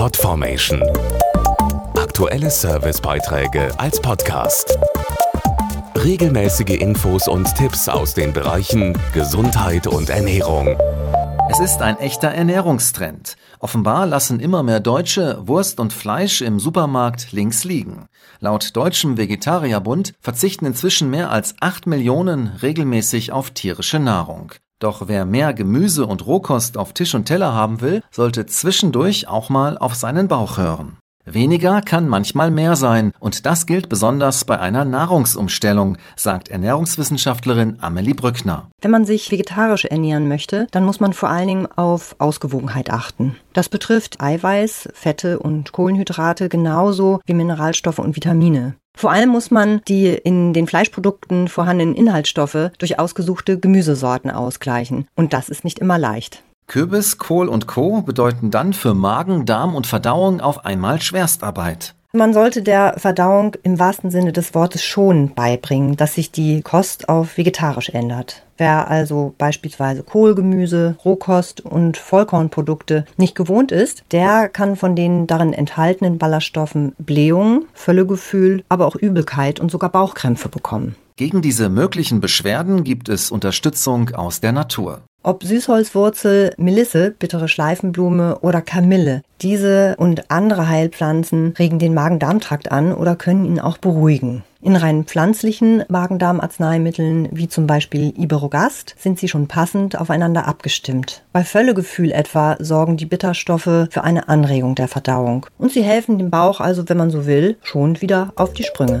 Podformation. Aktuelle Servicebeiträge als Podcast. Regelmäßige Infos und Tipps aus den Bereichen Gesundheit und Ernährung. Es ist ein echter Ernährungstrend. Offenbar lassen immer mehr Deutsche Wurst und Fleisch im Supermarkt links liegen. Laut Deutschem Vegetarierbund verzichten inzwischen mehr als 8 Millionen regelmäßig auf tierische Nahrung. Doch wer mehr Gemüse und Rohkost auf Tisch und Teller haben will, sollte zwischendurch auch mal auf seinen Bauch hören. Weniger kann manchmal mehr sein und das gilt besonders bei einer Nahrungsumstellung, sagt Ernährungswissenschaftlerin Amelie Brückner. Wenn man sich vegetarisch ernähren möchte, dann muss man vor allen Dingen auf Ausgewogenheit achten. Das betrifft Eiweiß, Fette und Kohlenhydrate genauso wie Mineralstoffe und Vitamine. Vor allem muss man die in den Fleischprodukten vorhandenen Inhaltsstoffe durch ausgesuchte Gemüsesorten ausgleichen. Und das ist nicht immer leicht. Kürbis, Kohl und Co. bedeuten dann für Magen, Darm und Verdauung auf einmal Schwerstarbeit. Man sollte der Verdauung im wahrsten Sinne des Wortes schon beibringen, dass sich die Kost auf vegetarisch ändert. Wer also beispielsweise Kohlgemüse, Rohkost und Vollkornprodukte nicht gewohnt ist, der kann von den darin enthaltenen Ballaststoffen Blähungen, Völlegefühl, aber auch Übelkeit und sogar Bauchkrämpfe bekommen. Gegen diese möglichen Beschwerden gibt es Unterstützung aus der Natur. Ob Süßholzwurzel, Melisse, bittere Schleifenblume oder Kamille. Diese und andere Heilpflanzen regen den Magen-Darm-Trakt an oder können ihn auch beruhigen. In rein pflanzlichen Magen-Darm-Arzneimitteln, wie zum Beispiel Iberogast, sind sie schon passend aufeinander abgestimmt. Bei Völlegefühl etwa sorgen die Bitterstoffe für eine Anregung der Verdauung. Und sie helfen dem Bauch also, wenn man so will, schon wieder auf die Sprünge.